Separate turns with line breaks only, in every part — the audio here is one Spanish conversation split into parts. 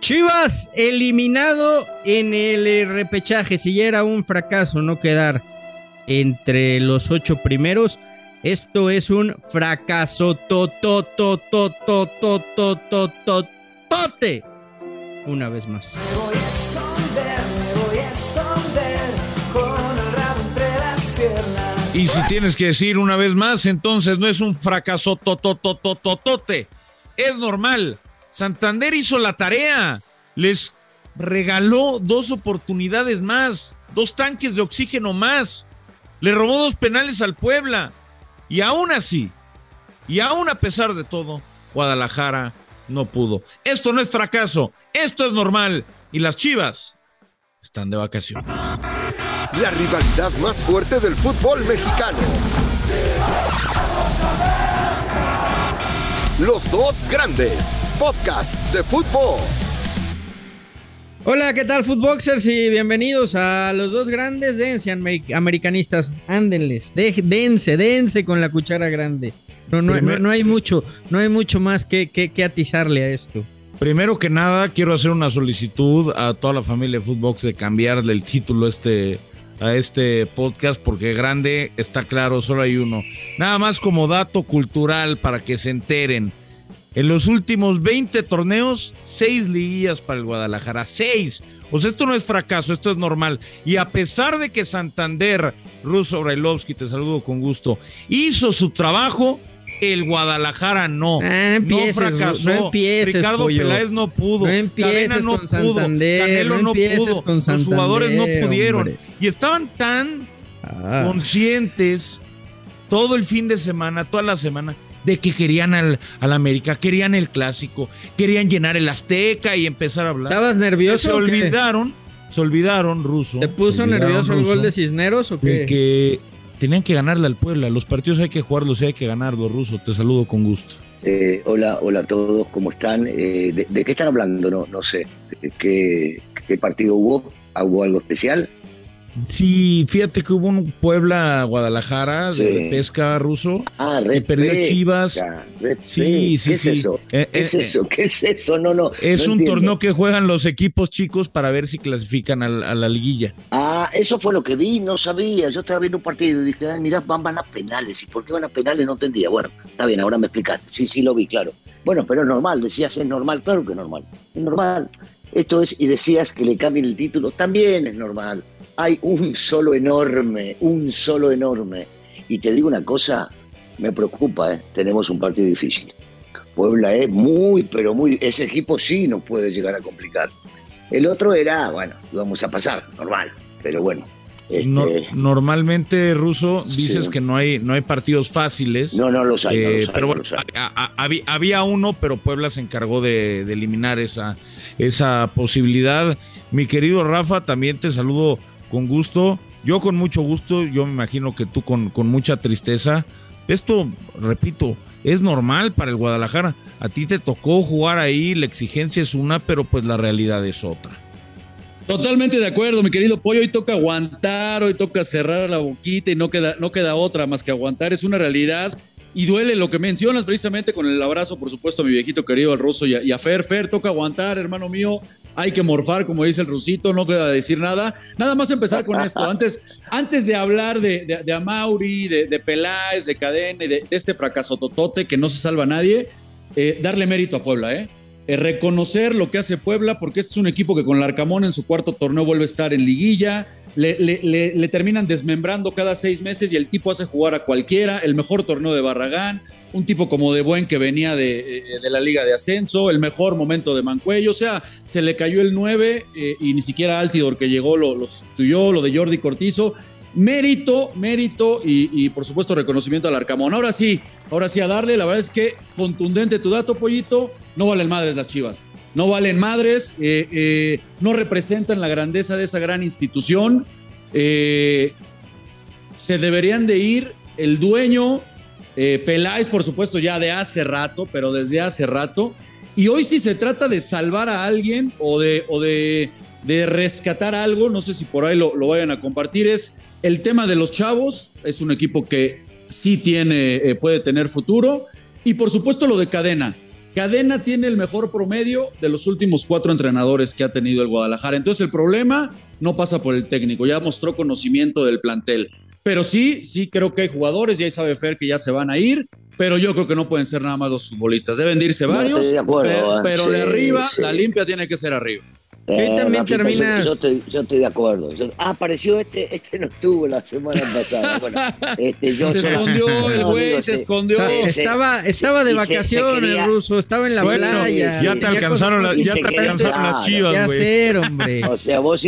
Chivas eliminado en el repechaje. Si ya era un fracaso no quedar entre los ocho primeros, esto es un fracaso tote una vez más. Me voy a esconder, me voy a
esconder con el rabo entre las piernas. Y si tienes que decir una vez más, entonces no es un fracaso tototototote. Es normal. Santander hizo la tarea. Les regaló dos oportunidades más, dos tanques de oxígeno más. Le robó dos penales al Puebla. Y aún así, y aún a pesar de todo, Guadalajara no pudo. Esto no es fracaso, esto es normal. Y las Chivas están de vacaciones.
La rivalidad más fuerte del fútbol mexicano. Los dos grandes. Podcast de fútbol.
Hola, ¿qué tal, Footboxers? Y bienvenidos a los dos grandes. Dense, americanistas. Ándenles. dense, dense con la cuchara grande. No, no, no, hay mucho, no hay mucho más que, que, atizarle a esto.
Primero que nada, quiero hacer una solicitud a toda la familia de Footbox de cambiarle el título este, a este podcast, porque grande está claro, solo hay uno. Nada más como dato cultural para que se enteren. En los últimos 20 torneos, 6 liguillas para el Guadalajara. 6. O sea, esto no es fracaso, esto es normal. Y a pesar de que Santander, Russo Brailovsky, te saludo con gusto, hizo su trabajo, el Guadalajara no.
Ah, no, empieces, no fracasó. No empieces,
Ricardo Peláez no pudo.
No empieces no
con pudo.
Santander.
Canelo
no,
pudo.
Con
Los jugadores no pudieron. Y estaban tan ah. conscientes todo el fin de semana, toda la semana, de que querían al, al, América, querían el clásico, querían llenar el Azteca y empezar a hablar.
¿Estabas nervioso?
Se olvidaron, se olvidaron, Ruso.
¿Te puso nervioso el gol de Cisneros o qué?
Que tenían que ganarle al Puebla. Los partidos hay que jugarlos y hay que ganarlos, Ruso. Te saludo con gusto.
Eh, hola, hola a todos, ¿cómo están? Eh, de, qué están hablando? No, no sé. ¿Qué, ¿Qué partido hubo? ¿Hubo algo especial?
Sí, fíjate que hubo un Puebla-Guadalajara de pesca ruso.
Ah,
y perdió Chivas.
sí, sí, ¿Qué es eso? Eh, ¿Qué es eh, eso? ¿Qué es eso? No, no.
Es un torneo que juegan los equipos chicos para ver si clasifican a, la liguilla.
Ah, eso fue lo que vi, no sabía. Yo estaba viendo un partido y dije, ay, mira, van, van a penales. ¿Y por qué van a penales? No entendía. Bueno, está bien, ahora me explicaste. Sí, sí, lo vi, claro. Bueno, pero es normal, decías, es normal, claro que es normal. Es normal. Esto es, y decías que le cambien el título, también es normal hay un solo enorme, un solo enorme. Y te digo una cosa, me preocupa, ¿eh? tenemos un partido difícil. Puebla es muy, pero muy, ese equipo sí nos puede llegar a complicar. El otro era, bueno, lo vamos a pasar, normal, pero bueno.
Este, normalmente, Ruso, dices que no hay, no hay partidos fáciles.
No, no los hay. Eh,
pero bueno, había, uno, pero Puebla se encargó de, de eliminar esa, esa posibilidad. Mi querido Rafa, también te saludo con gusto. Yo con mucho gusto, yo me imagino que tú con, con mucha tristeza. Esto, repito, es normal para el Guadalajara. A ti te tocó jugar ahí, la exigencia es una, pero pues la realidad es otra.
Totalmente de acuerdo, mi querido Pollo. Hoy toca aguantar, hoy toca cerrar la boquita y no queda, no queda otra más que aguantar. Es una realidad y duele lo que mencionas precisamente con el abrazo, por supuesto, a mi viejito querido, al ruso y a, Fer. Fer, toca aguantar, hermano mío hay que morfar, como dice el rusito, no queda decir nada. Nada más empezar con esto. Antes, antes de hablar de, de, de Amauri, de, de, Peláez, de Cadena y de, este fracaso totote que no se salva a nadie, eh, darle mérito a Puebla, ¿eh? ¿Eh? Reconocer lo que hace Puebla, porque este es un equipo que con el Arcamón en su cuarto torneo vuelve a estar en liguilla. Le, terminan desmembrando cada seis meses y el tipo hace jugar a cualquiera. El mejor torneo de Barragán, un tipo como de buen que venía de, eh, la Liga de Ascenso, el mejor momento de Mancuello, o sea, se le cayó el 9 eh, y ni siquiera Altidor que llegó lo, sustituyó, lo de Jordi Cortizo. Mérito, mérito y, por supuesto reconocimiento al Arcamón. Ahora sí, ahora sí a darle, la verdad es que contundente tu dato, Pollito, no valen madres las chivas, no valen madres, eh, no representan la grandeza de esa gran institución. se deberían de ir el dueño, eh, Peláez, por supuesto, ya de hace rato, pero desde hace rato. Y hoy si se trata de salvar a alguien o de, o de, de rescatar algo, no sé si por ahí lo, lo, vayan a compartir, es el tema de los chavos. Es un equipo que sí tiene, eh, puede tener futuro. Y por supuesto lo de cadena. Cadena tiene el mejor promedio de los últimos cuatro entrenadores que ha tenido el Guadalajara. Entonces el problema no pasa por el técnico, ya mostró conocimiento del plantel. Pero sí, sí creo que hay jugadores, y ahí sabe Fer que ya se van a ir, pero yo creo que no pueden ser nada más los futbolistas. Deben irse varios, pero, de arriba la limpia tiene que ser arriba.
Eh, también terminas.
Yo, estoy, de acuerdo. ah, apareció este, este no estuvo la semana pasada. Bueno, este,
se escondió el güey, se, escondió.
estaba, estaba de vacaciones, el ruso, estaba en la playa.
Ya te alcanzaron, ya te alcanzaron las chivas,
güey. hacer, hombre?
O sea, vos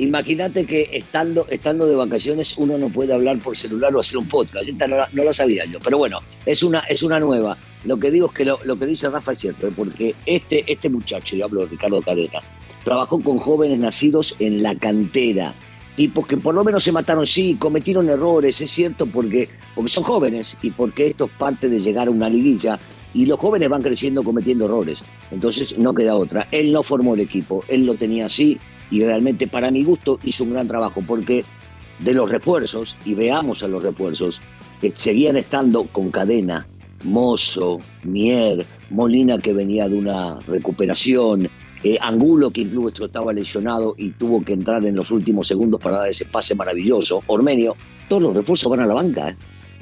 Imagínate que estando, estando de vacaciones uno no puede hablar por celular o hacer un podcast. no, no, lo sabía yo. Pero bueno, es una, es una nueva. Lo que digo es que lo, lo que dice Rafa es cierto, ¿eh? porque este, este muchacho, yo hablo de Ricardo Cadeta, trabajó con jóvenes nacidos en la cantera, tipos que por lo menos se mataron, sí, cometieron errores, es cierto, porque, porque son jóvenes y porque esto es parte de llegar a una liguilla y los jóvenes van creciendo cometiendo errores. Entonces no queda otra. Él no formó el equipo, él lo tenía así y realmente para mi gusto hizo un gran trabajo porque de los refuerzos, y veamos a los refuerzos, que seguían estando con cadena, Mozo, Mier, Molina que venía de una recuperación, eh, Angulo, que incluso estaba lesionado y tuvo que entrar en los últimos segundos para dar ese pase maravilloso. Ormenio, todos los refuerzos van a la banca. ¿eh?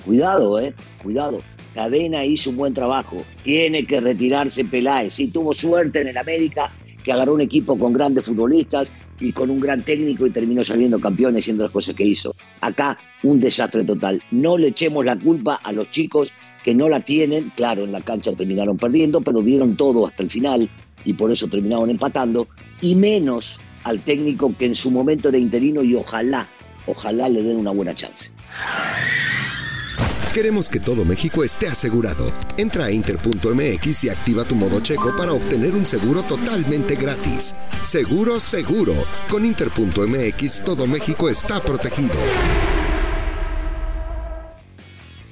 Cuidado, eh, cuidado. Cadena hizo un buen trabajo. Tiene que retirarse Peláez. Sí, tuvo suerte en el América, que agarró un equipo con grandes futbolistas y con un gran técnico y terminó saliendo campeón haciendo las cosas que hizo. Acá un desastre total. No le echemos la culpa a los chicos que no la tienen. Claro, en la cancha terminaron perdiendo, pero dieron todo hasta el final y por eso terminaron empatando, y menos al técnico que en su momento era interino y ojalá, ojalá le den una buena chance.
Queremos que todo México esté asegurado. Entra a inter.mx y activa tu modo checo para obtener un seguro totalmente gratis. Seguro, seguro. Con inter.mx todo México está protegido.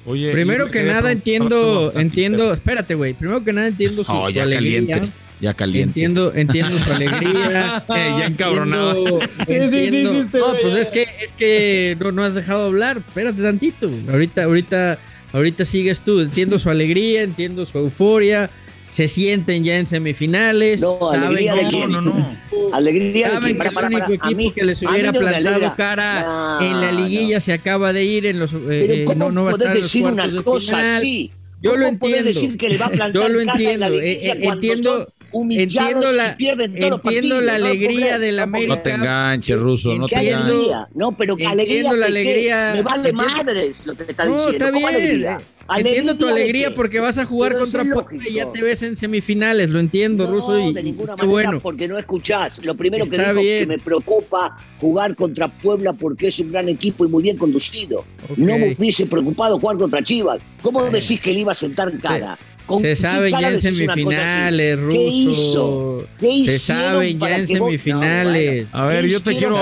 Oye, Primero que nada entiendo, entiendo, espérate, güey. Primero que nada entiendo su, alegría.
Ya caliente.
Entiendo, entiendo su alegría.
Eh, ya encabronado.
sí, sí, sí, sí, No, pues es que, es que no, no has dejado hablar. Espérate tantito. Ahorita, ahorita, ahorita sigues tú. Entiendo su alegría, entiendo su euforia. Se sienten ya en semifinales.
No, alegría de quién?
No, no, no.
Alegría
de quién? Para, el único equipo que les hubiera plantado cara en la liguilla se acaba de ir en los.
Eh, ¿cómo no, va a estar en los decir una cosa así?
Yo lo entiendo. Decir que le va a plantar yo lo entiendo. Eh, entiendo entiendo la, entiendo la alegría de la América.
No te enganches, Ruso, no te enganches.
No, pero alegría
la alegría.
Me vale madres lo que te está diciendo. No, está bien.
entiendo tu alegría porque vas a jugar contra Puebla y ya te ves en semifinales, lo entiendo, Ruso. Y,
de ninguna manera bueno. porque no escuchás. Lo primero que digo es que me preocupa jugar contra Puebla porque es un gran equipo y muy bien conducido. No me hubiese preocupado jugar contra Chivas. ¿Cómo decís que le iba a sentar cara?
Se saben ya en semifinales, Ruso. Se saben ya en semifinales.
a ver, yo te quiero.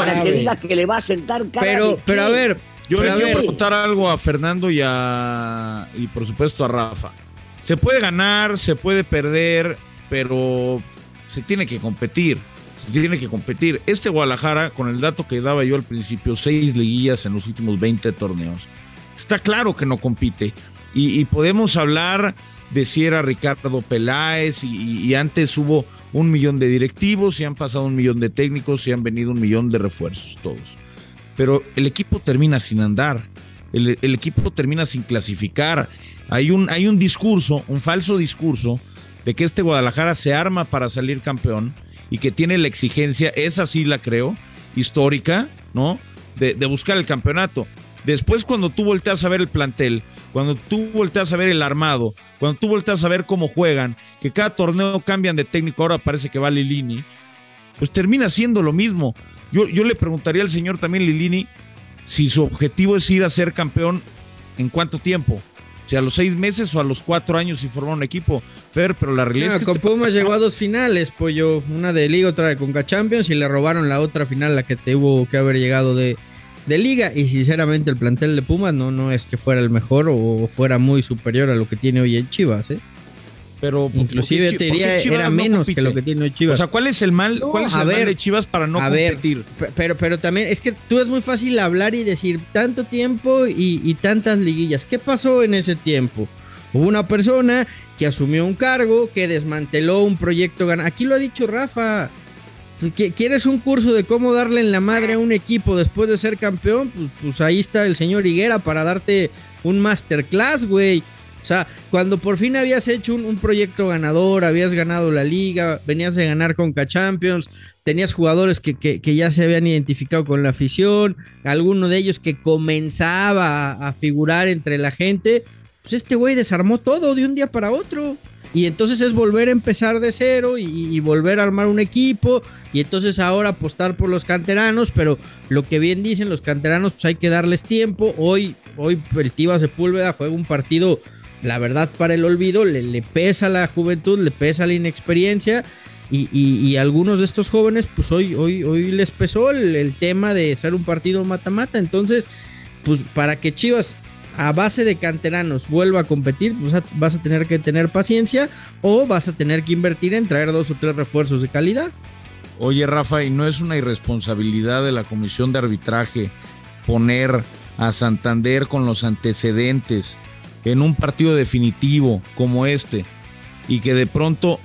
que le va a sentar
Pero, pero a ver.
Yo le quiero preguntar algo a Fernando y a. Y por supuesto a Rafa. Se puede ganar, se puede perder, pero se tiene que competir. Se tiene que competir. Este Guadalajara, con el dato que daba yo al principio, seis liguillas en los últimos 20 torneos. Está claro que no compite. y podemos hablar de si era Ricardo Peláez y, antes hubo un millón de directivos y han pasado un millón de técnicos y han venido un millón de refuerzos todos. Pero el equipo termina sin andar, el, equipo termina sin clasificar. Hay un, hay un discurso, un falso discurso de que este Guadalajara se arma para salir campeón y que tiene la exigencia, esa sí la creo, histórica, ¿no? De, de buscar el campeonato. Después, cuando tú volteas a ver el plantel, cuando tú volteas a ver el armado, cuando tú volteas a ver cómo juegan, que cada torneo cambian de técnico, ahora parece que va Lilini, pues termina siendo lo mismo. Yo, yo le preguntaría al señor también Lilini si su objetivo es ir a ser campeón en cuánto tiempo. O sea, a los seis meses o a los cuatro años y formar un equipo. Fer, pero la realidad es que.
Con este Pumas llegó a dos finales, pollo. Una de Liga, otra de Conca Champions y le robaron la otra final, la que tuvo que haber llegado de, de liga y sinceramente el plantel de Pumas no, no es que fuera el mejor o fuera muy superior a lo que tiene hoy en Chivas, ¿eh?
Pero
inclusive te diría era menos que lo que tiene hoy Chivas.
O sea, ¿cuál es el mal, cuál es el mal de Chivas para no competir?
pero, pero también es que tú es muy fácil hablar y decir tanto tiempo y, y tantas liguillas. ¿Qué pasó en ese tiempo? Hubo una persona que asumió un cargo, que desmanteló un proyecto. Aquí lo ha dicho Rafa. ¿Quieres un curso de cómo darle en la madre a un equipo después de ser campeón? Pues, pues ahí está el señor Higuera para darte un masterclass, güey. O sea, cuando por fin habías hecho un, proyecto ganador, habías ganado la liga, venías de ganar con K-Champions, tenías jugadores que, que, ya se habían identificado con la afición, alguno de ellos que comenzaba a, figurar entre la gente, pues este güey desarmó todo de un día para otro. Y entonces es volver a empezar de cero y, volver a armar un equipo. Y entonces ahora apostar por los canteranos. Pero lo que bien dicen los canteranos, pues hay que darles tiempo. Hoy, hoy el Tiva Sepúlveda juega un partido la verdad para el olvido, le, pesa la juventud, le pesa la inexperiencia. Y, algunos de estos jóvenes, pues hoy, hoy, hoy les pesó el, tema de ser un partido mata-mata. Entonces, pues para que Chivas a base de canteranos vuelva a competir, pues vas a tener que tener paciencia o vas a tener que invertir en traer dos o tres refuerzos de calidad.
Oye, Rafa, ¿y no es una irresponsabilidad de la comisión de arbitraje poner a Santander con los antecedentes en un partido definitivo como este y que de pronto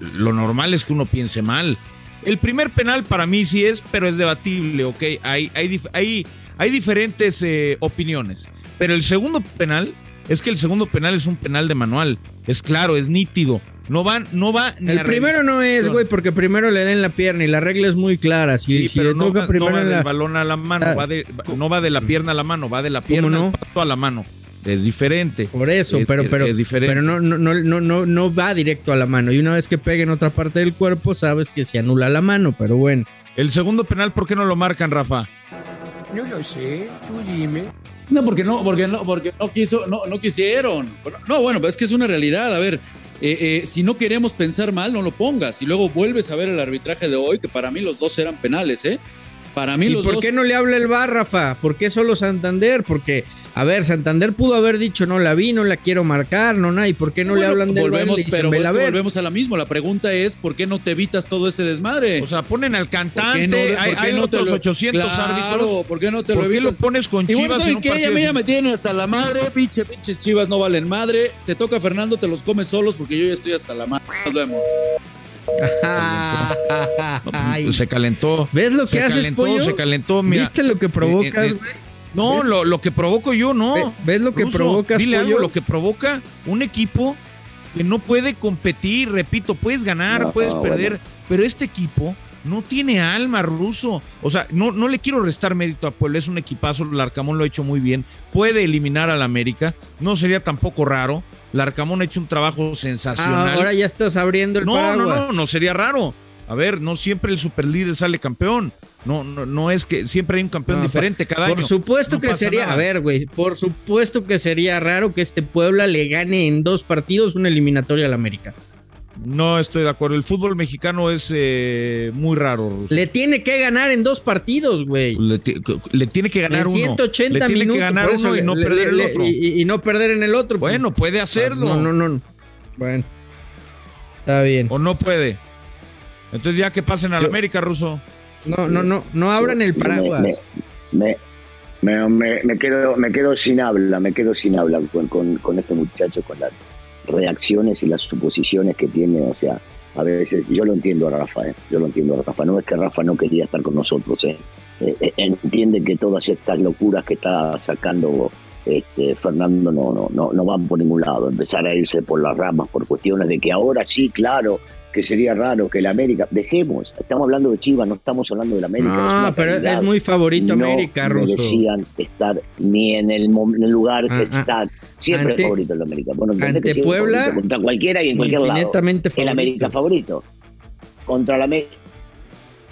lo normal es que uno piense mal. El primer penal para mí sí es, pero es debatible, ¿ok? Hay, hay, hay, hay diferentes eh, opiniones. Pero el segundo penal es que el segundo penal es un penal de manual. Es claro, es nítido. No va, no va
El primero no es, güey, porque primero le den la pierna y la regla es muy clara. Si,
pero no, va, del balón a la mano, ah, no va de la pierna a la mano, va de la pierna a la mano es diferente.
Por eso, pero, pero, pero no, no, no, no, no va directo a la mano. Y una vez que pegue en otra parte del cuerpo, sabes que se anula la mano, pero bueno.
El segundo penal, ¿por qué no lo marcan, Rafa?
No lo sé, tú dime.
No, porque no, porque no, porque no quiso, no, no quisieron. No, bueno, es que es una realidad. A ver, eh, eh, si no queremos pensar mal, no lo pongas. Y luego vuelves a ver el arbitraje de hoy, que para mí los dos eran penales, ¿eh? Para mí
¿Y por qué no le habla el bar, Rafa? ¿Por qué solo Santander? Porque, a ver, Santander pudo haber dicho, no la vi, no la quiero marcar, no, nada. ¿Y por qué no le hablan del
volvemos, Pero volvemos a la misma. La pregunta es, ¿por qué no te evitas todo este desmadre?
O sea, ponen al cantante, hay, no otros 800 árbitros.
¿Por qué no te
¿Por qué lo pones con Chivas?
Y bueno, que ya me tiene hasta la madre, pinche, pinches Chivas no valen madre. Te toca Fernando, te los comes solos porque yo ya estoy hasta la madre. Nos vemos.
se calentó.
¿Ves lo que haces, pollo?
Se calentó,
¿Viste lo que provocas, eh, eh, güey?
No, lo, lo, que provoco yo, no.
¿Ves lo que provocas,
dile algo, lo que provoca un equipo que no puede competir, repito, puedes ganar, puedes perder, pero este equipo no tiene alma ruso. O sea, no, no le quiero restar mérito a Puebla, es un equipazo, el Arcamón lo ha hecho muy bien, puede eliminar al América, no sería tampoco raro. Larcamón ha hecho un trabajo sensacional.
Ah, ahora ya estás abriendo el
no,
paraguas.
No, no, no sería raro. A ver, no siempre el superlíder sale campeón. No, no, no es que siempre hay un campeón diferente cada
año.
Por
supuesto que sería, a ver, güey, por supuesto que sería raro que este Puebla le gane en dos partidos una eliminatoria al América.
No estoy de acuerdo. El fútbol mexicano es eh, muy raro.
Le tiene que ganar en dos partidos, güey.
Le, tiene que ganar
en 180 uno. Le tiene que ganar uno y no perder el otro. Y, no perder en el otro.
Pues. Bueno, puede hacerlo.
No, no, no. Bueno. Está bien.
O no puede. Entonces ya que pasen a la América, Ruso.
No, no, no. No abran el paraguas.
Me, me, me, quedo, me quedo sin habla. Me quedo sin habla con, con, con este muchacho, con las reacciones y las suposiciones que tiene, o sea, a veces, yo lo entiendo a Rafa, ¿eh? yo lo entiendo a Rafa, no es que Rafa no quería estar con nosotros, ¿eh? Eh, entiende que todas estas locuras que está sacando este, Fernando no, no, no, no van por ningún lado, empezar a irse por las ramas por cuestiones de que ahora sí, claro, que sería raro que el América. Dejemos, estamos hablando de Chivas, no estamos hablando del América.
No, pero es muy favorito América,
No decían estar ni en el, lugar que ah, ah, está. Siempre es favorito el América.
Bueno, ante Puebla.
Contra cualquiera y en cualquier lado. El América favorito. Contra la América.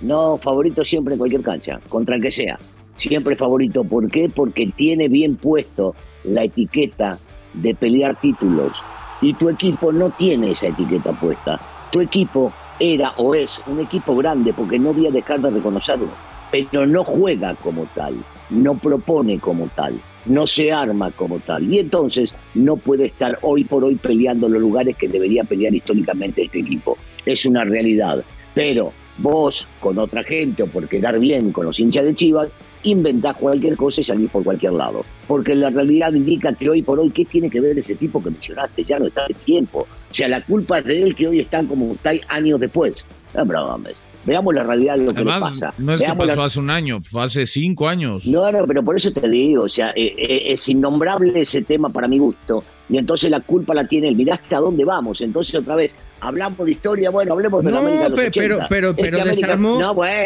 No, favorito siempre en cualquier cancha, contra el que sea. Siempre favorito. ¿Por qué? Porque tiene bien puesto la etiqueta de pelear títulos. Y tu equipo no tiene esa etiqueta puesta tu equipo era o es un equipo grande, porque no voy a dejar de reconocerlo, pero no juega como tal, no propone como tal, no se arma como tal. Y entonces no puede estar hoy por hoy peleando los lugares que debería pelear históricamente este equipo. Es una realidad. Pero vos, con otra gente o por quedar bien con los hinchas de Chivas, inventás cualquier cosa y salís por cualquier lado. porque la realidad indica que hoy por hoy, ¿qué tiene que ver ese tipo que mencionaste? Ya no está de tiempo. O sea, la culpa es de él que hoy están como está años después. No, Veamos la realidad de lo que le pasa.
No es que pasó hace un año, fue hace cinco años.
No, no, pero por eso te digo, o sea, eh, eh, es innombrable ese tema para mi gusto. Y entonces la culpa la tiene él. Mirá hasta dónde vamos. Entonces otra vez, hablamos de historia, bueno, hablemos de la América de los
pero, pero, pero, desarmó,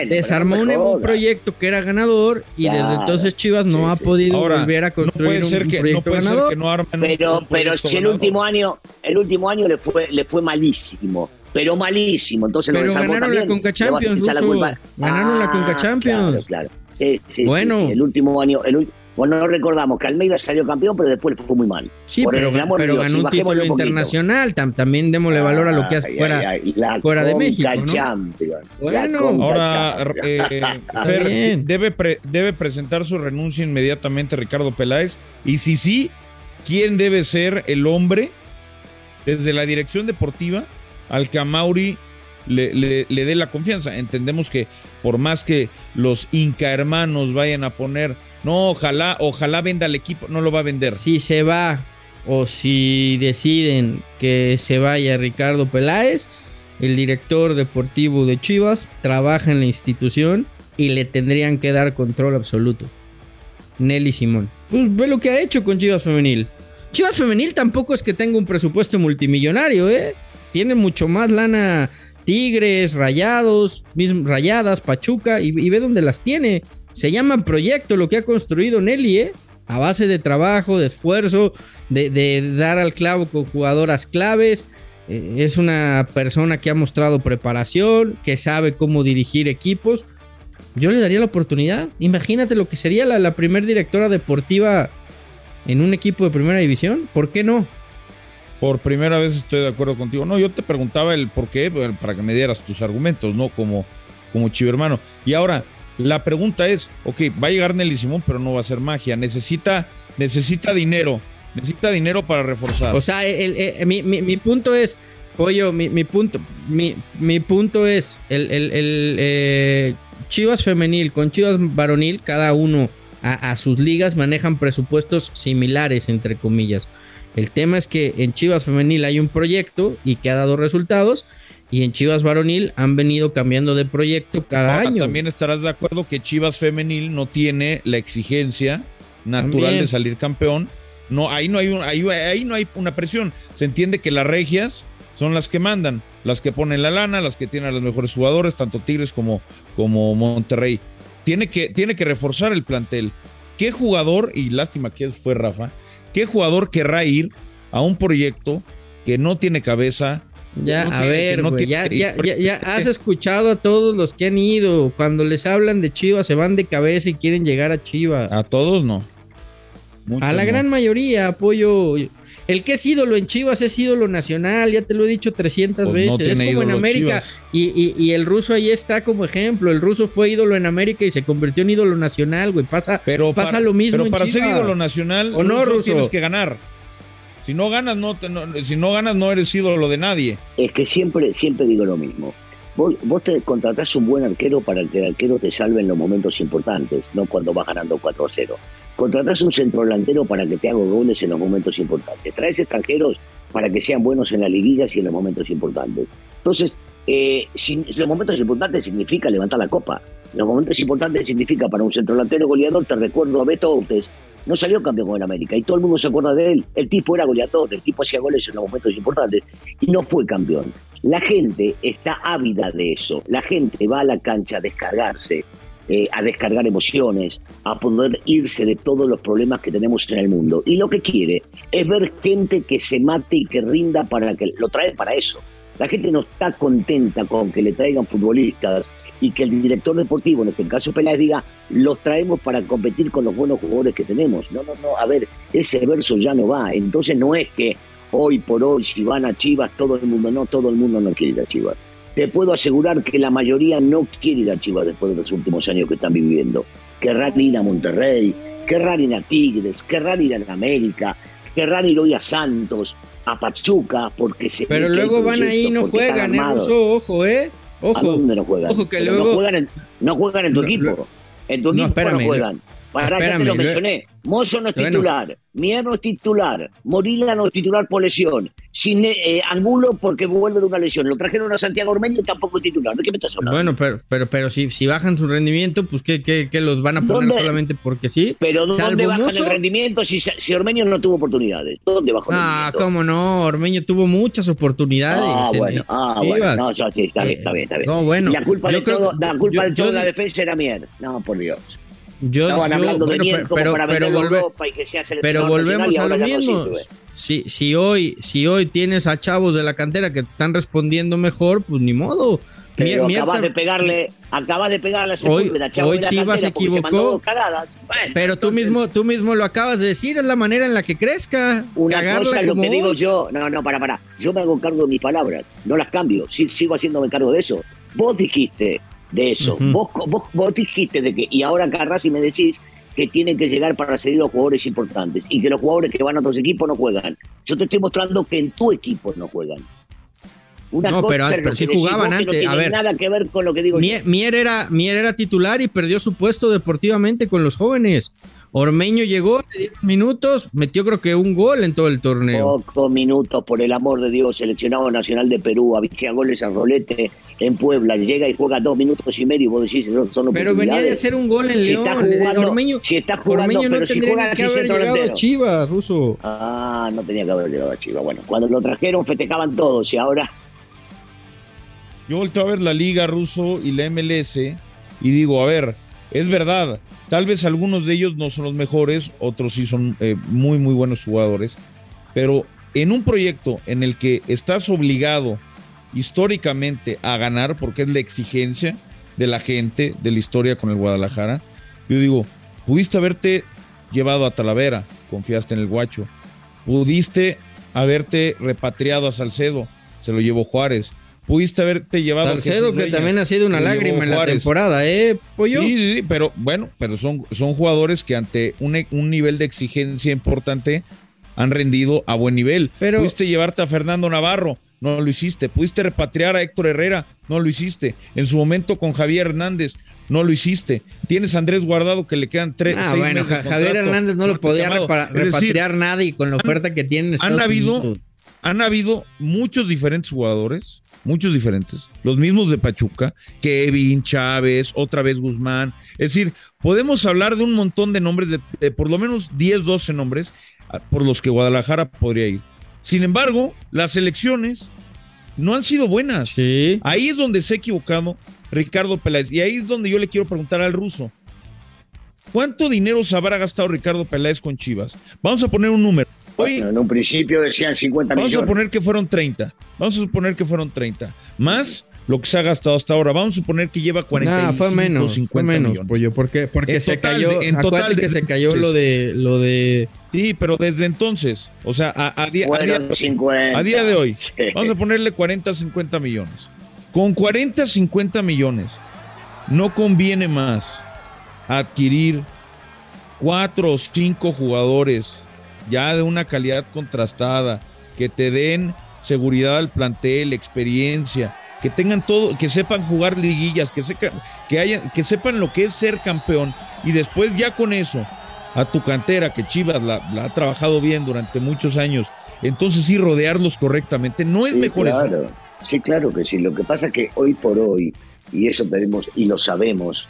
desarmó un, proyecto que era ganador y desde entonces Chivas no ha podido volver a construir un, proyecto ganador.
pero, pero si el último año, el último año le fue, le fue malísimo pero malísimo. Entonces
pero ganaron la Conca Champions, Ganaron la ah, Conca Champions.
Claro, Sí, sí, bueno. el último año, el, bueno, no recordamos que Almeida salió campeón, pero después fue muy mal.
Sí, pero, ganó un título internacional. también démosle valor a lo que hace fuera, fuera de México.
Bueno, ahora eh, Fer, debe, debe presentar su renuncia inmediatamente Ricardo Peláez. Y si sí, ¿quién debe ser el hombre desde la dirección deportiva al que a Mauri le, le, dé la confianza. Entendemos que por más que los Inca hermanos vayan a poner, no, ojalá, ojalá venda el equipo, no lo va a vender.
Si se va o si deciden que se vaya Ricardo Peláez, el director deportivo de Chivas trabaja en la institución y le tendrían que dar control absoluto. Nelly Simón. Pues ve lo que ha hecho con Chivas Femenil. Chivas Femenil tampoco es que tenga un presupuesto multimillonario, ¿eh? Tiene mucho más lana Tigres, Rayados, Rayadas, Pachuca, y, ve dónde las tiene. Se llama proyecto lo que ha construido Nelly, ¿eh? A base de trabajo, de esfuerzo, de, dar al clavo con jugadoras claves. Eh, es una persona que ha mostrado preparación, que sabe cómo dirigir equipos. Yo le daría la oportunidad. Imagínate lo que sería la, la primer directora deportiva en un equipo de primera división. ¿Por qué no?
Por primera vez estoy de acuerdo contigo. No, yo te preguntaba el por qué, para que me dieras tus argumentos, ¿no? Como, como hermano. Y ahora, la pregunta es, ok, va a llegar Nelly Simón, pero no va a ser magia. Necesita, necesita dinero. Necesita dinero para reforzar.
O sea, mi, punto es, Pollo, mi, punto, mi, punto es, el, eh, Chivas femenil con Chivas varonil, cada uno a sus ligas manejan presupuestos similares, entre comillas. El tema es que en Chivas Femenil hay un proyecto y que ha dado resultados. Y en Chivas Varonil han venido cambiando de proyecto cada año.
También estarás de acuerdo que Chivas Femenil no tiene la exigencia natural de salir campeón. No, ahí no hay ahí, no hay una presión. Se entiende que las regias son las que mandan, las que ponen la lana, las que tienen a los mejores jugadores, tanto Tigres como, como Monterrey. Tiene que, tiene que reforzar el plantel. ¿Qué jugador, y lástima que fue Rafa, ¿Qué jugador querrá ir a un proyecto que no tiene cabeza?
Ya, a ver, ya, ya, has escuchado a todos los que han ido. Cuando les hablan de Chivas, se van de cabeza y quieren llegar a Chivas.
A todos no.
a la gran mayoría, apoyo. El que es ídolo en Chivas es ídolo nacional, ya te lo he dicho 300 pues veces. es como en América. Y, el ruso ahí está como ejemplo. El ruso fue ídolo en América y se convirtió en ídolo nacional, güey. Pasa, pero pasa lo mismo.
Pero para ser ídolo nacional, ¿O no, ruso? tienes que ganar. Si no ganas, no, si no ganas, no eres ídolo de nadie.
Es que siempre, siempre digo lo mismo. Vos, vos te contratás un buen arquero para que el arquero te salve en los momentos importantes, no cuando vas ganando 4 0. Contratás un centro delantero para que te haga goles en los momentos importantes. Traes extranjeros para que sean buenos en las liguillas y en los momentos importantes. Entonces, eh, los momentos importantes significa levantar la copa. Los momentos importantes significa para un centro delantero goleador, te recuerdo a Beto Outes, no salió campeón en América y todo el mundo se acuerda de él. El tipo era goleador, el tipo hacía goles en los momentos importantes y no fue campeón. La gente está ávida de eso. La gente va a la cancha a descargarse, eh, a descargar emociones, a poder irse de todos los problemas que tenemos en el mundo. Y lo que quiere es ver gente que se mate y que rinda para que lo trae para eso. La gente no está contenta con que le traigan futbolistas y que el director deportivo, en este caso Peláez, diga, los traemos para competir con los buenos jugadores que tenemos. No, no, no, a ver, ese verso ya no va. Entonces no es que hoy por hoy, si van a Chivas, todo el mundo, no, todo el mundo no quiere a Chivas te puedo asegurar que la mayoría no quiere ir a Chivas después de los últimos años que están viviendo. Querrán ir a Monterrey, querrán ir a Tigres, querrán ir a América, querrán ir hoy a Santos, a Pachuca, porque se.
Pero luego van ahí y no juegan, ¿eh? ojo, ¿eh? Ojo.
¿A dónde no juegan?
Ojo que luego.
No juegan, en, tu equipo. En tu equipo no, juegan. Para ya te lo mencioné. Mozo no es titular, Mier no es titular, Morila no es titular por lesión, Sin, eh, Angulo porque vuelve de una lesión. Lo trajeron a Santiago Ormeño tampoco es titular. ¿De qué me estás hablando?
Bueno, pero, pero, pero si, si bajan su rendimiento, pues ¿qué, qué, qué los van a poner solamente porque sí?
Pero ¿dónde bajan el rendimiento si, si Ormeño no tuvo oportunidades? ¿Dónde bajó el
Ah, cómo no, Ormeño tuvo muchas oportunidades.
Ah, bueno, ah, bueno. No, sí, está bien, está bien, está bien. No, bueno. La culpa, de, todo, la culpa de toda la defensa era Mier. No, por Dios.
Yo,
Estaban hablando de
pero, pero,
para
pero,
y que sea
pero volvemos a lo mismo. si, si, hoy, si hoy tienes a chavos de la cantera que te están respondiendo mejor, pues ni modo.
Pero acabas de pegarle, acabas de pegarle a
hoy, hoy te ibas a equivocó. pero tú mismo, tú mismo lo acabas de decir, es la manera en la que crezca.
Una cosa es lo que digo yo, no, no, para, para. Yo me hago cargo de mis palabras, no las cambio, sigo haciéndome cargo de eso. Vos dijiste, de eso. vos, vos, vos dijiste de que, y ahora agarrás y me decís que tienen que llegar para seguir los jugadores importantes y que los jugadores que van a otros equipos no juegan. Yo te estoy mostrando que en tu equipo no juegan.
Una no, pero, pero sí jugaban antes.
No
a ver,
nada que ver con lo que digo
Mier, era, Mier era titular y perdió su puesto deportivamente con los jóvenes. Ormeño llegó, le dieron minutos, metió creo que un gol en todo el torneo.
Pocos minutos, por el amor de Dios, seleccionado nacional de Perú, a goles a Rolete en Puebla, llega y juega dos minutos y medio y vos decís, son
Pero venía de hacer un gol en
si
León.
Está jugando, Ormeño, si está jugando,
Ormeño no si juega que haber llegado a Chivas, Ruso.
Ah, no tenía que haber llegado a Chivas. Bueno, cuando lo trajeron festejaban todos y ahora...
Yo volteo a ver la Liga Ruso y la MLS y digo, a ver, es verdad, tal vez algunos de ellos no son los mejores, otros sí son eh, muy, muy buenos jugadores, pero en un proyecto en el que estás obligado históricamente a ganar, porque es la exigencia de la gente, de la historia con el Guadalajara, yo digo, pudiste haberte llevado a Talavera, confiaste en el guacho, pudiste haberte repatriado a Salcedo, se lo llevó Juárez, pudiste haberte llevado
Salcedo, que también ha sido una lágrima en la temporada, ¿eh, Pollo?
Sí, sí, pero bueno, pero son, son jugadores que ante un, un, nivel de exigencia importante han rendido a buen nivel. Pero, pudiste llevarte a Fernando Navarro, no lo hiciste. Pudiste repatriar a Héctor Herrera, no lo hiciste. En su momento con Javier Hernández, no lo hiciste. Tienes a Andrés Guardado que le quedan tres.
Ah, bueno, Javier Hernández no, lo podía repatriar nada y con la oferta que tienen.
han habido, han habido muchos diferentes jugadores muchos diferentes, los mismos de Pachuca, Kevin, Chávez, otra vez Guzmán. Es decir, podemos hablar de un montón de nombres, de, por lo menos 10, 12 nombres ah, por los que Guadalajara podría ir. Sin embargo, las elecciones no han sido buenas. Ahí es donde se ha equivocado Ricardo Peláez. Y ahí es donde yo le quiero preguntar al ruso. ¿Cuánto dinero se habrá gastado Ricardo Peláez con Chivas? Vamos a poner un número
en un principio decían 50
millones.
Vamos
a suponer que fueron 30. Vamos a suponer que fueron 30. Más lo que se ha gastado hasta ahora. Vamos a suponer que lleva 45
fue menos, 50 fue menos, millones. Pollo, porque, porque se cayó, en total que se cayó lo de lo de
Sí, pero desde entonces, o sea, a, día, a, día, de hoy, vamos a ponerle 40, 50 millones. Con 40, 50 millones, no conviene más adquirir cuatro o cinco jugadores ya de una calidad contrastada, que te den seguridad al plantel, experiencia, que tengan todo, que sepan jugar liguillas, que, que, hayan, que sepan lo que es ser campeón y después ya con eso a tu cantera, que Chivas la, ha trabajado bien durante muchos años, entonces sí rodearlos correctamente, no es mejor
claro. Sí, claro que sí. Lo que pasa es que hoy por hoy, y eso tenemos y lo sabemos,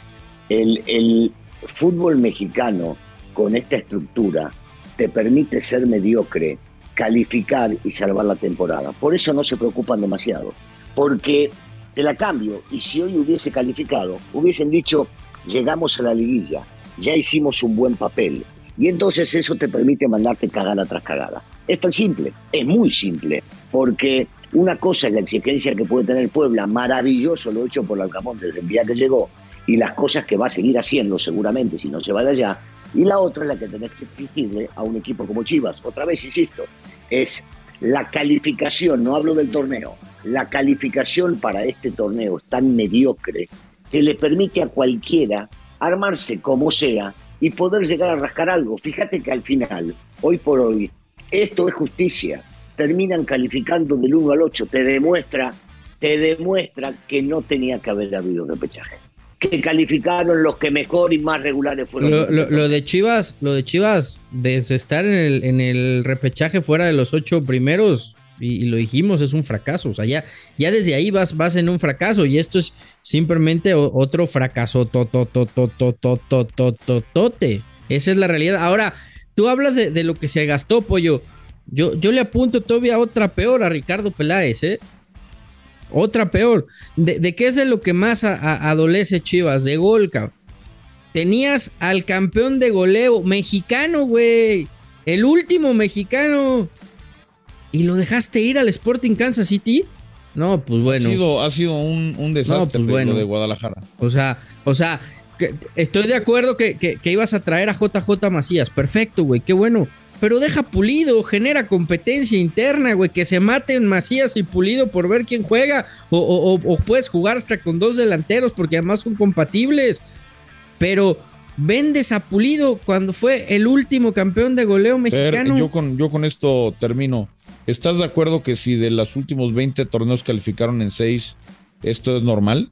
el, el fútbol mexicano con esta estructura te permite ser mediocre, calificar y salvar la temporada. Por eso no se preocupan demasiado, porque te la cambio y si hoy hubiese calificado, hubiesen dicho, llegamos a la liguilla, ya hicimos un buen papel. Y entonces eso te permite mandarte cagada tras cagada. Es tan simple, es muy simple, porque una cosa es la exigencia que puede tener Puebla, maravilloso lo hecho por Alcamón desde el día que llegó, y las cosas que va a seguir haciendo seguramente si no se va de allá, y la otra es la que tenés que exigirle a un equipo como Chivas. Otra vez, insisto, es la calificación, no hablo del torneo, la calificación para este torneo es tan mediocre que le permite a cualquiera armarse como sea y poder llegar a rascar algo. Fíjate que al final, hoy por hoy, esto es justicia. Terminan calificando del 1 al 8. Te demuestra, te demuestra que no tenía que haber habido repechaje. Que calificaron los que mejor y más regulares fueron.
Lo, de Chivas, lo de Chivas, desde estar en el, en el repechaje fuera de los ocho primeros, y, lo dijimos, es un fracaso. O sea, ya, ya desde ahí vas, vas en un fracaso y esto es simplemente otro fracaso. Tote. Esa es la realidad. Ahora, tú hablas de, lo que se gastó, pollo. Yo, yo le apunto todavía otra peor a Ricardo Peláez, ¿eh? Otra peor. ¿De, qué es de lo que más adolece Chivas? De gol, cabrón. Tenías al campeón de goleo mexicano, güey. El último mexicano y lo dejaste ir al Sporting Kansas City. No, pues bueno.
Ha sido, ha sido un, desastre pues lo de Guadalajara.
O sea, o sea, estoy de acuerdo que, ibas a traer a JJ Macías. Perfecto, güey, qué bueno. Pero deja pulido, genera competencia interna, güey, que se maten Macías y pulido por ver quién juega. O, o puedes jugar hasta con dos delanteros porque además son compatibles. Pero vendes a Pulido cuando fue el último campeón de goleo mexicano.
yo, con, yo con esto termino. ¿Estás de acuerdo que si de los últimos 20 torneos calificaron en 6, esto es normal?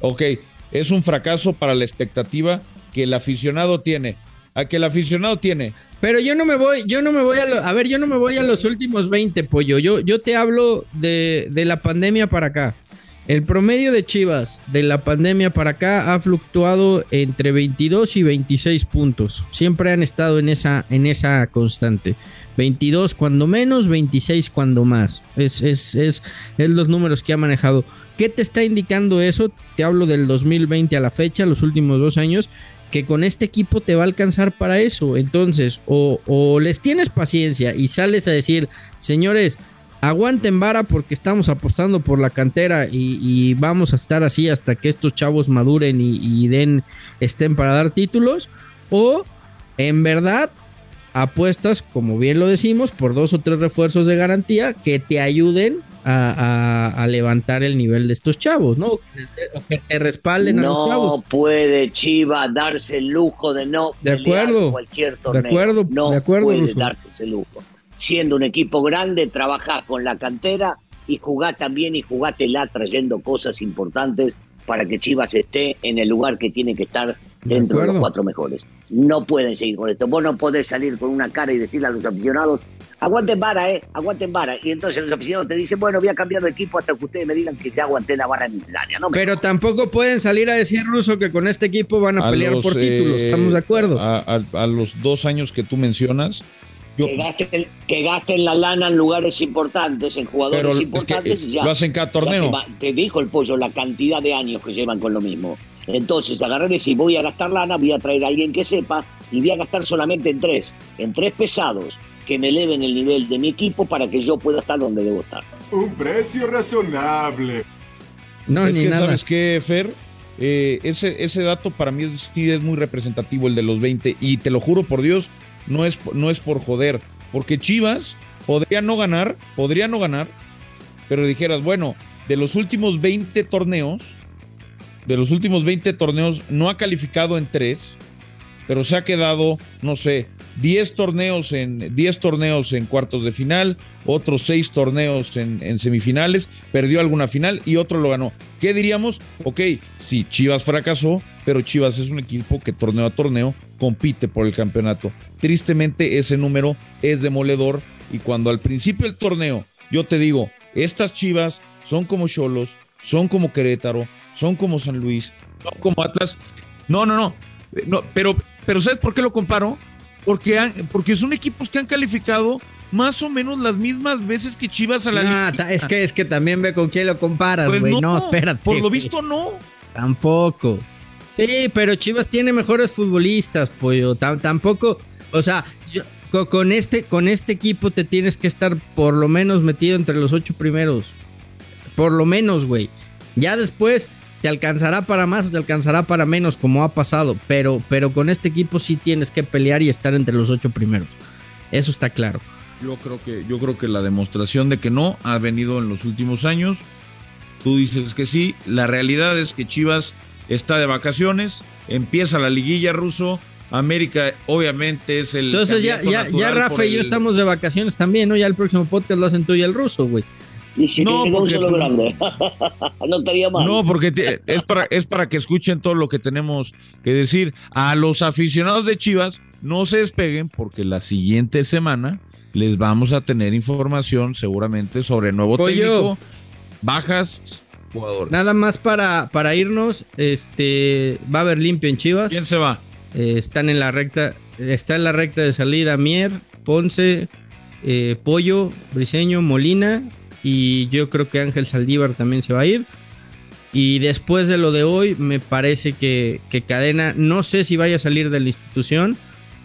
Ok, es un fracaso para la expectativa que el aficionado tiene. A que el aficionado tiene.
Pero yo no me voy, yo no me voy a, ver, yo no me voy a los últimos 20, pollo. Yo, yo te hablo de, de la pandemia para acá. El promedio de Chivas de la pandemia para acá ha fluctuado entre 22 y 26 puntos. Siempre han estado en esa, en esa constante. 22 cuando menos, 26 cuando más. Es, es, es, es, los números que ha manejado. ¿Qué te está indicando eso? Te hablo del 2020 a la fecha, los últimos dos años, que con este equipo te va a alcanzar para eso. Entonces, o, o les tienes paciencia y sales a decir, señores, aguanten vara porque estamos apostando por la cantera y, vamos a estar así hasta que estos chavos maduren y, den, estén para dar títulos. O en verdad apuestas, como bien lo decimos, por dos o tres refuerzos de garantía que te ayuden a, levantar el nivel de estos chavos, ¿no? Que te respalden a los chavos.
No puede Chiva darse el lujo de no
de acuerdo,
cualquier torneo.
De acuerdo,
no
de acuerdo,
puede darse ese lujo siendo un equipo grande, trabajás con la cantera y jugás también y jugátela trayendo cosas importantes para que Chivas esté en el lugar que tiene que estar dentro de, los cuatro mejores. No pueden seguir con esto. Vos no podés salir con una cara y decirle a los aficionados, aguanten vara, eh, aguanten vara. Y entonces los aficionados te dicen, bueno, voy a cambiar de equipo hasta que ustedes me digan que ya aguanté la vara necesaria. No
Pero tampoco pueden salir a decir, Ruso, que con este equipo van a, pelear por títulos. Eh, ¿Estamos de acuerdo?
a los dos años que tú mencionas,
que, gasten, la lana en lugares importantes, en jugadores importantes.
y ya, lo hacen cada torneo.
Te, dijo el pollo la cantidad de años que llevan con lo mismo. Entonces agarré y decir, voy a gastar lana, voy a traer a alguien que sepa y voy a gastar solamente en tres, en tres pesados que me eleven el nivel de mi equipo para que yo pueda estar donde debo estar.
Un precio razonable.
No, es que, ¿sabes qué, Fer? Eh, ese, ese dato para mí sí es muy representativo, el de los 20, y te lo juro por Dios, no es, no es por joder, porque Chivas podría no ganar, podría no ganar, pero dijeras, bueno, de los últimos 20 torneos, de los últimos 20 torneos no ha calificado en tres, pero se ha quedado, no sé, 10 torneos en 10 torneos en cuartos de final, otros 6 torneos en, semifinales, perdió alguna final y otro lo ganó. ¿Qué diríamos? Ok, sí, Chivas fracasó, pero Chivas es un equipo que torneo a torneo compite por el campeonato. Tristemente ese número es demoledor y cuando al principio del torneo yo te digo, estas Chivas son como Cholos, son como Querétaro, son como San Luis, son como Atlas. No, no, no. no pero, pero ¿sabes por qué lo comparo? Porque, porque son equipos que han calificado más o menos las mismas veces que Chivas a la
no, Es que, es que también ve con quién lo comparas, pues güey. no, espérate.
Por lo visto, no.
Tampoco. Sí, pero Chivas tiene mejores futbolistas, pollo. tampoco, o sea, con, este, con este equipo te tienes que estar por lo menos metido entre los ocho primeros. Por lo menos, güey. Ya después te alcanzará para más o te alcanzará para menos, como ha pasado. Pero, pero con este equipo sí tienes que pelear y estar entre los ocho primeros. Eso está claro.
Yo creo que, yo creo que la demostración de que no ha venido en los últimos años. Tú dices que sí. La realidad es que Chivas está de vacaciones, empieza la liguilla ruso. América obviamente es el...
Entonces ya, ya, ya Rafa y yo estamos de vacaciones también, ¿no? Ya el próximo podcast lo hacen tú y el ruso, güey.
Y si no, un solo grande. no estaría mal.
No, porque es, para, es para que escuchen todo lo que tenemos que decir. A los aficionados de Chivas, no se despeguen porque la siguiente semana les vamos a tener información seguramente sobre el nuevo técnico, bajas, jugadores.
Nada más para, para irnos, este va a haber limpio en Chivas.
¿Quién se va?
Eh, están en la recta, está en la recta de salida Mier, Ponce, eh, Pollo, Briseño, Molina y yo creo que Ángel Saldívar también se va a ir. Y después de lo de hoy, me parece que, Cadena, no sé si vaya a salir de la institución,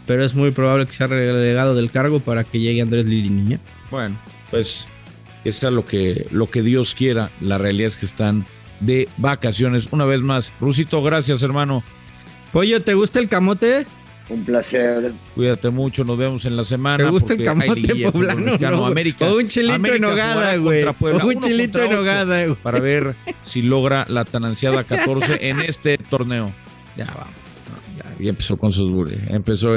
pero es muy probable que sea relegado del cargo para que llegue Andrés Lili
Bueno, pues eso es lo que, lo que Dios quiera. La realidad es que están de vacaciones. Una vez más, Rusito, gracias, hermano.
Pollo, ¿te gusta el camote?
Un placer.
Cuídate mucho, nos vemos en la semana.
¿Te gusta el camote poblano? No,
América,
o un chilito en nogada, güey. O un chilito en nogada, güey.
Para ver si logra la tan ansiada 14 en este torneo. Ya vamos. Ya, empezó con sus empezó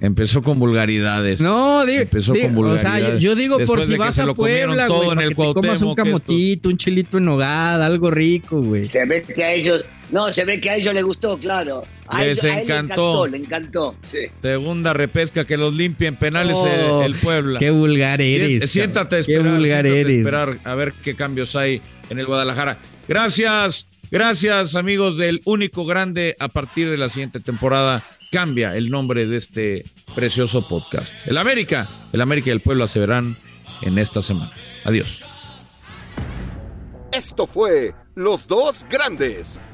empezó con vulgaridades.
No, digo, empezó con vulgaridades. O sea, yo, digo por si vas a Puebla, güey, en el que te comas un camotito, un chilito en nogada, algo rico, güey.
Se ve que a ellos no, se ve que a ellos les gustó, claro.
Les encantó.
le encantó, sí.
Segunda repesca que los limpien penales oh, el, Puebla.
Qué vulgar eres.
Siéntate a esperar, qué vulgar eres. esperar a ver qué cambios hay en el Guadalajara. Gracias, gracias amigos del único grande. A partir de la siguiente temporada cambia el nombre de este precioso podcast. El América, el América y el Puebla se verán en esta semana. Adiós.
Esto fue Los Dos Grandes,